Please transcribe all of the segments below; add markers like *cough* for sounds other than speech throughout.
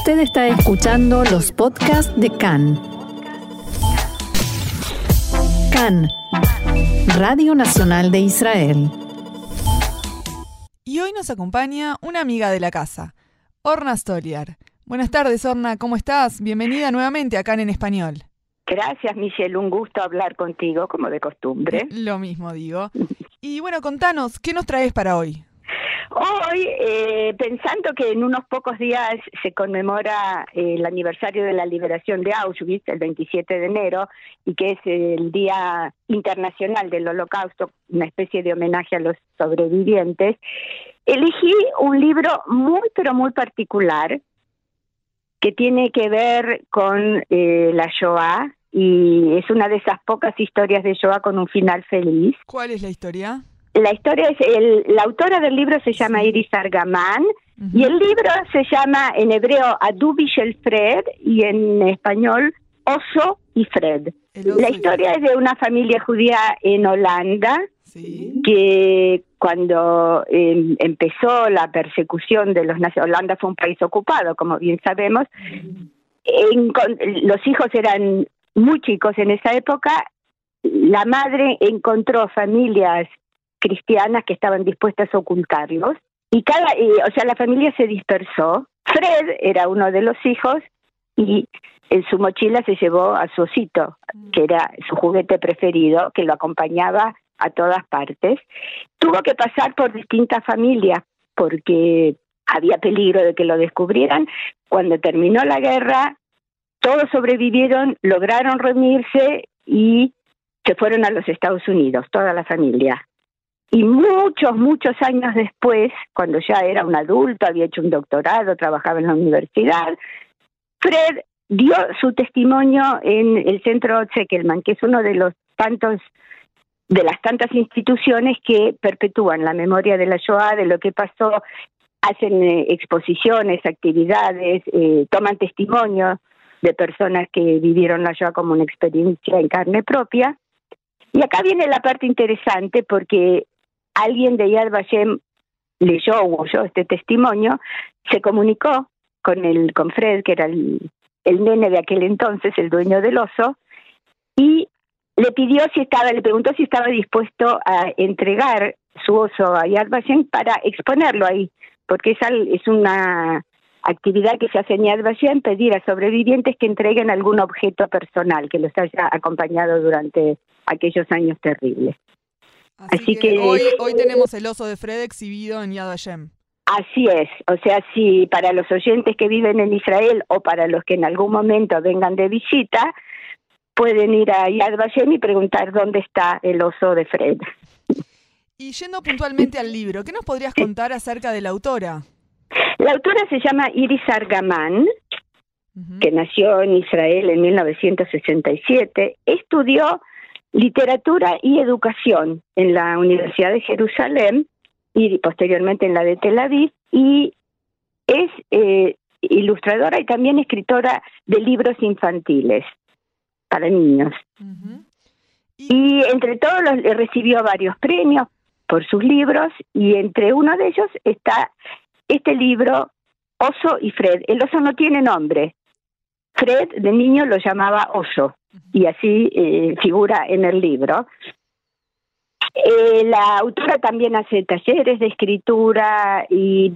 Usted está escuchando los podcasts de CAN. CAN, Radio Nacional de Israel. Y hoy nos acompaña una amiga de la casa, Orna Stoliar. Buenas tardes, Orna, ¿cómo estás? Bienvenida nuevamente a CAN en español. Gracias, Michelle. Un gusto hablar contigo, como de costumbre. Lo mismo digo. Y bueno, contanos, ¿qué nos traes para hoy? Hoy, eh, pensando que en unos pocos días se conmemora eh, el aniversario de la liberación de Auschwitz, el 27 de enero, y que es el Día Internacional del Holocausto, una especie de homenaje a los sobrevivientes, elegí un libro muy, pero muy particular que tiene que ver con eh, la Shoah y es una de esas pocas historias de Shoah con un final feliz. ¿Cuál es la historia? La historia es, el, la autora del libro se llama Iris Argaman y el libro se llama en hebreo Adubish el Fred y en español Oso y Fred. La historia es de una familia judía en Holanda que cuando em, empezó la persecución de los nazis, Holanda fue un país ocupado, como bien sabemos, los hijos eran muy chicos en esa época, la madre encontró familias cristianas que estaban dispuestas a ocultarlos y cada, o sea, la familia se dispersó. Fred era uno de los hijos y en su mochila se llevó a su osito, mm. que era su juguete preferido, que lo acompañaba a todas partes. Tuvo que pasar por distintas familias porque había peligro de que lo descubrieran. Cuando terminó la guerra, todos sobrevivieron, lograron reunirse y se fueron a los Estados Unidos, toda la familia. Y muchos, muchos años después, cuando ya era un adulto, había hecho un doctorado, trabajaba en la universidad, Fred dio su testimonio en el Centro Zeckelman, que es uno de los tantos de las tantas instituciones que perpetúan la memoria de la Shoah, de lo que pasó, hacen eh, exposiciones, actividades, eh, toman testimonio de personas que vivieron la Shoah como una experiencia en carne propia. Y acá viene la parte interesante porque alguien de Yad Vashem leyó o oyó este testimonio, se comunicó con el con Fred, que era el, el nene de aquel entonces, el dueño del oso, y le pidió si estaba, le preguntó si estaba dispuesto a entregar su oso a Yad Vashem para exponerlo ahí, porque esa es una actividad que se hace en Yad Vashem, pedir a sobrevivientes que entreguen algún objeto personal que los haya acompañado durante aquellos años terribles. Así, que, hoy, hoy tenemos el oso de Fred exhibido en Yad Vashem. Así es, o sea, si para los oyentes que viven en Israel o para los que en algún momento vengan de visita, pueden ir a Yad Vashem y preguntar dónde está el oso de Fred. Y yendo puntualmente al libro, ¿qué nos podrías contar acerca de la autora? La autora se llama Iris Argaman, que nació en Israel en 1967, estudió literatura y educación en la Universidad de Jerusalén y posteriormente en la de Tel Aviv y es eh, ilustradora y también escritora de libros infantiles para niños. y... entre todos los recibió varios premios por sus libros y entre uno de ellos está este libro Oso y Fred. El oso no tiene nombre. Fred de niño lo llamaba oso y así eh, figura en el libro. Eh, la autora también hace talleres de escritura y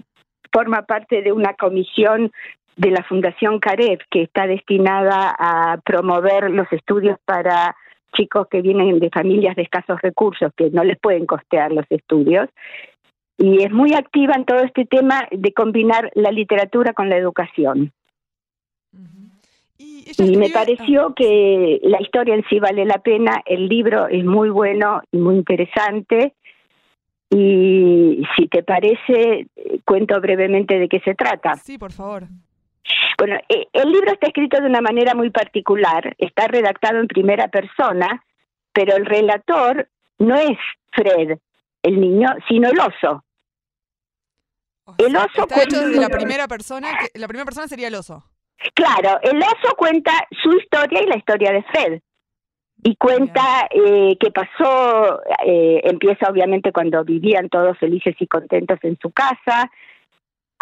forma parte de una comisión de la Fundación Carev que está destinada a promover los estudios para chicos que vienen de familias de escasos recursos que no les pueden costear los estudios y es muy activa en todo este tema de combinar la literatura con la educación. Y, me pareció que la historia en sí vale la pena, el libro es muy bueno y muy interesante. Y si te parece, cuento brevemente de qué se trata. Sí, por favor. Bueno, eh, el libro está escrito de una manera muy particular, está redactado en primera persona, pero el relator no es Fred, el niño, sino el oso. el oso está hecho de la primera persona, la primera persona sería el oso. Claro, el oso cuenta su historia y la historia de Fred. Y cuenta eh, qué pasó, eh, empieza obviamente cuando vivían todos felices y contentos en su casa,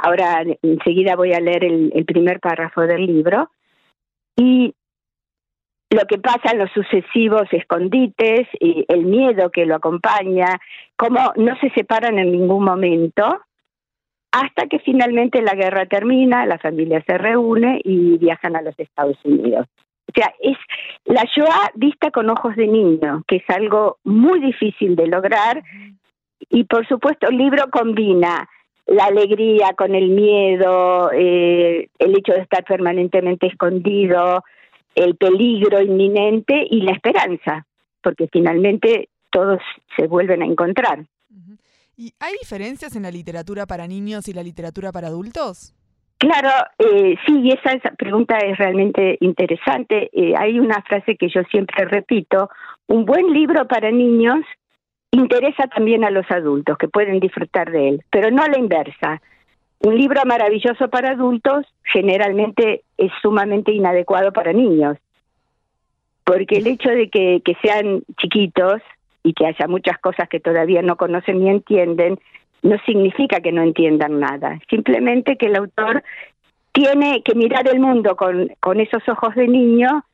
Ahora enseguida voy a leer el, el primer párrafo del libro. Y lo que pasa en los sucesivos escondites, y el miedo que lo acompaña, cómo no se separan en ningún momento, hasta que finalmente la guerra termina, la familia se reúne y viajan a los Estados Unidos. O sea, es la Shoah vista con ojos de niño, que es algo muy difícil de lograr. Y por supuesto, el libro combina la alegría con el miedo, eh, el hecho de estar permanentemente escondido, el peligro inminente y la esperanza, porque finalmente todos se vuelven a encontrar. ¿Y hay diferencias en la literatura para niños y la literatura para adultos? Claro, eh, sí, esa, esa, pregunta es realmente interesante. Eh, hay una frase que yo siempre repito, un buen libro para niños interesa también a los adultos que pueden disfrutar de él, pero no a la inversa. Un libro maravilloso para adultos generalmente es sumamente inadecuado para niños, porque el hecho de que, que sean chiquitos y que haya muchas cosas que todavía no conocen ni entienden, no significa que no entiendan nada, simplemente que el autor tiene que mirar el mundo con, con esos ojos de niño,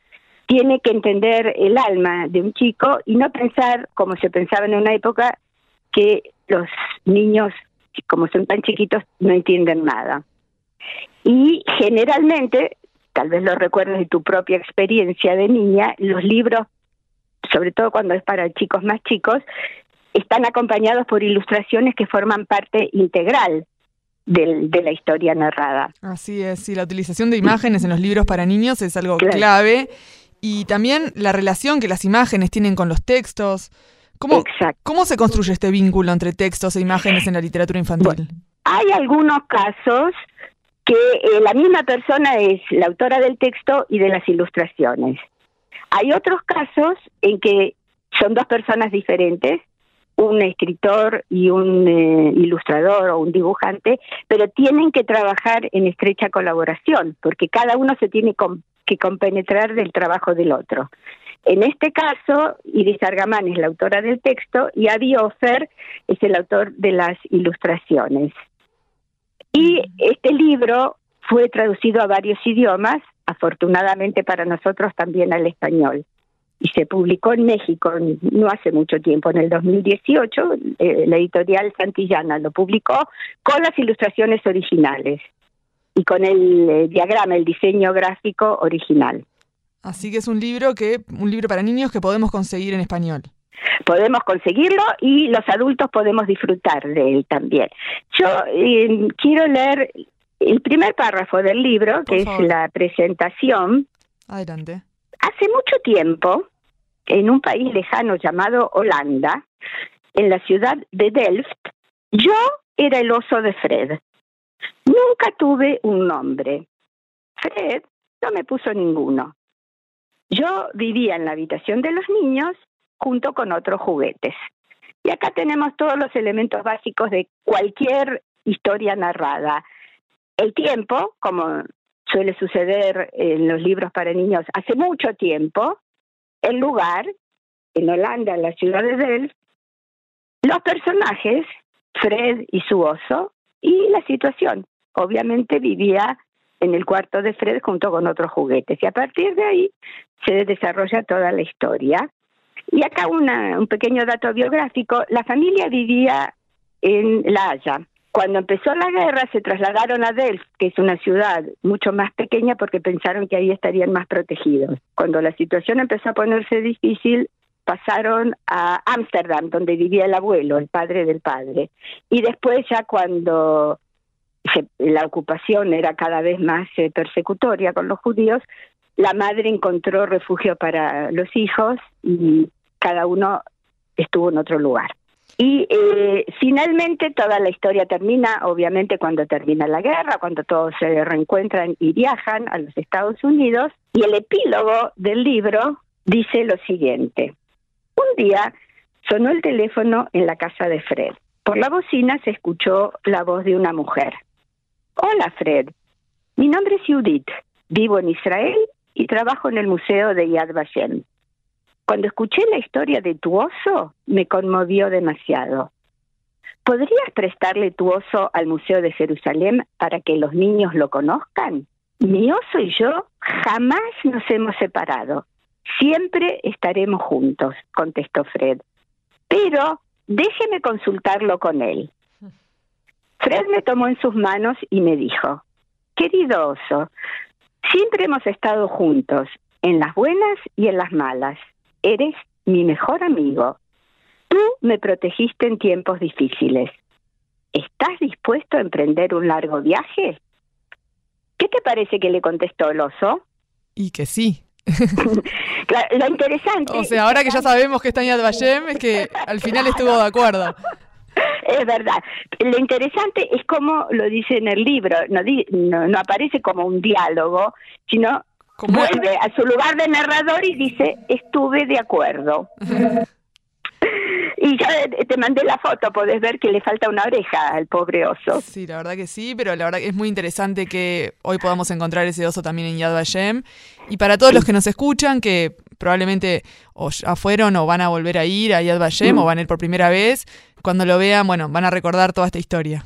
tiene que entender el alma de un chico y no pensar, como se pensaba en una época, que los niños, como son tan chiquitos, no entienden nada. Y generalmente, tal vez lo recuerdes de tu propia experiencia de niña, los libros, sobre todo cuando es para chicos más chicos, están acompañados por ilustraciones que forman parte integral del, de la historia narrada. Así es, sí, la utilización de imágenes en los libros para niños es algo claro. clave y también la relación que las imágenes tienen con los textos. ¿Cómo, ¿Cómo se construye este vínculo entre textos e imágenes en la literatura infantil? Bueno, hay algunos casos que eh, la misma persona es la autora del texto y de las ilustraciones. Hay otros casos en que son dos personas diferentes un escritor y un eh, ilustrador o un dibujante, pero tienen que trabajar en estrecha colaboración, porque cada uno se tiene que compenetrar del trabajo del otro. En este caso, Iris Argamán es la autora del texto y Avi Ofer es el autor de las ilustraciones. Y este libro fue traducido a varios idiomas, afortunadamente para nosotros también al español y se publicó en México no hace mucho tiempo, en el 2018, eh, la editorial Santillana lo publicó con las ilustraciones originales y con el eh, diagrama, el diseño gráfico original. Así que es un libro que un libro para niños que podemos conseguir en español. Podemos conseguirlo y los adultos podemos disfrutar de él también. Yo eh, quiero leer el primer párrafo del libro, que es la presentación. Adelante. Hace mucho tiempo, en un país lejano llamado Holanda, en la ciudad de Delft, yo era el oso de Fred. Nunca tuve un nombre. Fred no me puso ninguno. Yo vivía en la habitación de los niños junto con otros juguetes. Y acá tenemos todos los elementos básicos de cualquier historia narrada. El tiempo, como suele suceder en los libros para niños hace mucho tiempo, el lugar, en Holanda, en la ciudad de Delft, los personajes, Fred y su oso, y la situación. Obviamente vivía en el cuarto de Fred junto con otros juguetes y a partir de ahí se desarrolla toda la historia. Y acá una, un pequeño dato biográfico, la familia vivía en La Haya, cuando empezó la guerra se trasladaron a Delft, que es una ciudad mucho más pequeña porque pensaron que ahí estarían más protegidos. Cuando la situación empezó a ponerse difícil, pasaron a Ámsterdam, donde vivía el abuelo, el padre del padre. Y después ya cuando se, la ocupación era cada vez más eh, persecutoria con los judíos, la madre encontró refugio para los hijos y cada uno estuvo en otro lugar. Y eh, finalmente toda la historia termina, obviamente, cuando termina la guerra, cuando todos se reencuentran y viajan a los Estados Unidos. Y el epílogo del libro dice lo siguiente. Un día sonó el teléfono en la casa de Fred. Por la bocina se escuchó la voz de una mujer. Hola, Fred. Mi nombre es Judith. Vivo en Israel y trabajo en el Museo de Yad Vashem. Cuando escuché la historia de tu oso, me conmovió demasiado. ¿podrías prestarle tu oso al Museo de Jerusalén para que los niños lo conozcan? Mi oso y yo jamás nos hemos separado. Siempre estaremos juntos, contestó Fred. Pero déjeme consultarlo con él. Fred me tomó en sus manos y me dijo, querido oso, siempre hemos estado juntos, en las buenas y en las malas. Eres mi mejor amigo. Tú me protegiste en tiempos difíciles. ¿Estás dispuesto a emprender un largo viaje? ¿Qué te parece que le contestó el oso? Y que sí. *laughs* lo interesante. O sea, ahora que ya sabemos que está en Yad Vashem, es que al final estuvo de acuerdo. *laughs* Es verdad. Lo interesante es como lo dice en el libro. No, no, aparece como un diálogo, sino vuelve a su lugar de narrador y dice: Estuve de acuerdo. *laughs* Y ya te mandé la foto, podés ver que le falta una oreja al pobre oso. Sí, la verdad que sí, pero la verdad que es muy interesante que hoy podamos encontrar ese oso también en Yad Vashem. Y para todos los que nos escuchan, que probablemente o ya fueron o van a volver a ir a Yad Vashem mm. o van a ir por primera vez, cuando lo vean, bueno, van a recordar toda esta historia.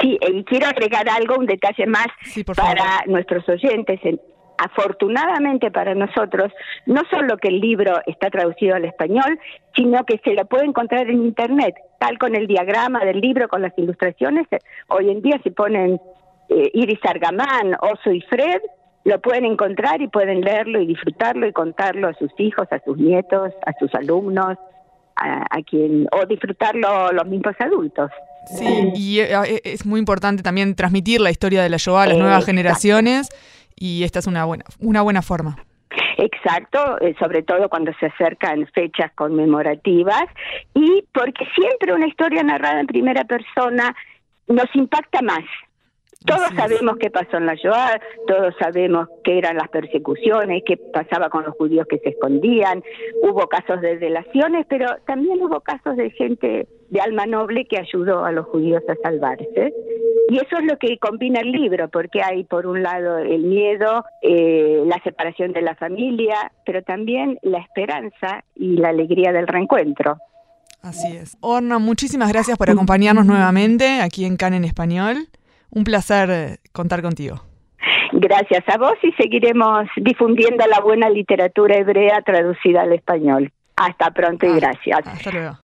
Sí, y quiero agregar algo, un detalle más para nuestros oyentes afortunadamente para nosotros, no solo que el libro está traducido al español, sino que se lo puede encontrar en Internet, tal con el diagrama del libro, con las ilustraciones. Hoy en día se ponen eh, Iris Argamán, Oso y Fred, lo pueden encontrar y pueden leerlo y disfrutarlo y contarlo a sus hijos, a sus nietos, a sus alumnos, a, quien o disfrutarlo los mismos adultos. Sí, y eh, es muy importante también transmitir la historia de la Shoah a las nuevas generaciones y esta es una buena, una buena forma. Exacto, eh, sobre todo cuando se acercan fechas conmemorativas y porque siempre una historia narrada en primera persona nos impacta más. Todos sabemos qué pasó en la Shoah, todos sabemos qué eran las persecuciones, qué pasaba con los judíos que se escondían, hubo casos de delaciones, pero también hubo casos de gente de alma noble que ayudó a los judíos a salvarse. Y eso es lo que combina el libro, porque hay por un lado el miedo, eh, la separación de la familia, pero también la esperanza y la alegría del reencuentro. Así es. Orna, muchísimas gracias por acompañarnos nuevamente aquí en CAN en Español. Un placer eh, contar contigo. Gracias a vos y seguiremos difundiendo la buena literatura hebrea traducida al español. Hasta pronto y gracias. Hasta luego.